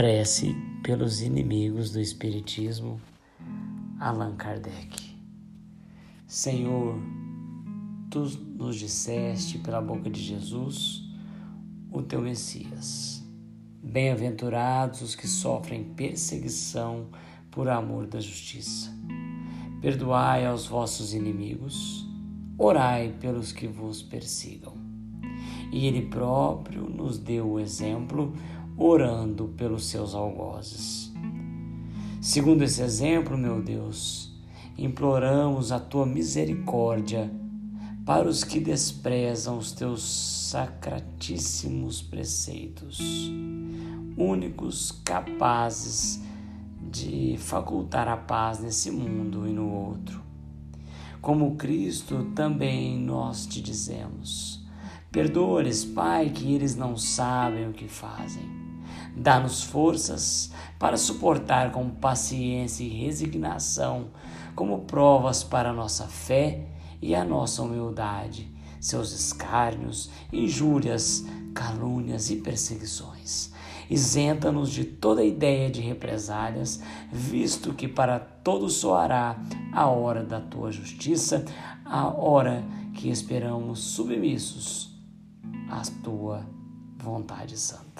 Prece pelos inimigos do Espiritismo, Allan Kardec. Senhor, tu nos disseste pela boca de Jesus, o teu Messias. Bem-aventurados os que sofrem perseguição por amor da justiça. Perdoai aos vossos inimigos, orai pelos que vos persigam. E Ele próprio nos deu o exemplo orando pelos seus algozes. Segundo esse exemplo, meu Deus, imploramos a tua misericórdia para os que desprezam os teus sacratíssimos preceitos, únicos capazes de facultar a paz nesse mundo e no outro. Como Cristo, também nós te dizemos: perdoa-lhes, Pai, que eles não sabem o que fazem. Dá-nos forças para suportar com paciência e resignação, como provas para a nossa fé e a nossa humildade, seus escárnios, injúrias, calúnias e perseguições. Isenta-nos de toda ideia de represálias, visto que para todos soará a hora da tua justiça, a hora que esperamos submissos à tua vontade santa.